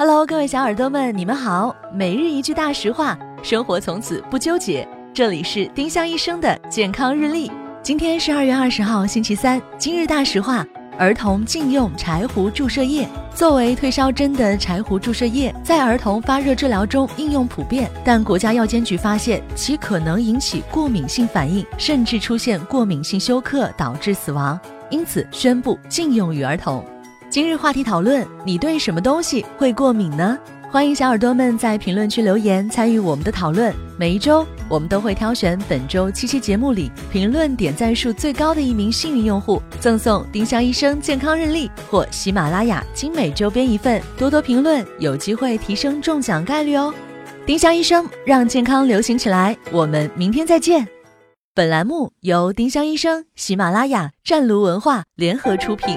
Hello，各位小耳朵们，你们好。每日一句大实话，生活从此不纠结。这里是丁香医生的健康日历。今天是二月二十号，星期三。今日大实话：儿童禁用柴胡注射液。作为退烧针的柴胡注射液，在儿童发热治疗中应用普遍，但国家药监局发现其可能引起过敏性反应，甚至出现过敏性休克，导致死亡，因此宣布禁用于儿童。今日话题讨论：你对什么东西会过敏呢？欢迎小耳朵们在评论区留言参与我们的讨论。每一周，我们都会挑选本周七期节目里评论点赞数最高的一名幸运用户，赠送丁香医生健康日历或喜马拉雅精美周边一份。多多评论，有机会提升中奖概率哦！丁香医生让健康流行起来，我们明天再见。本栏目由丁香医生、喜马拉雅、湛庐文化联合出品。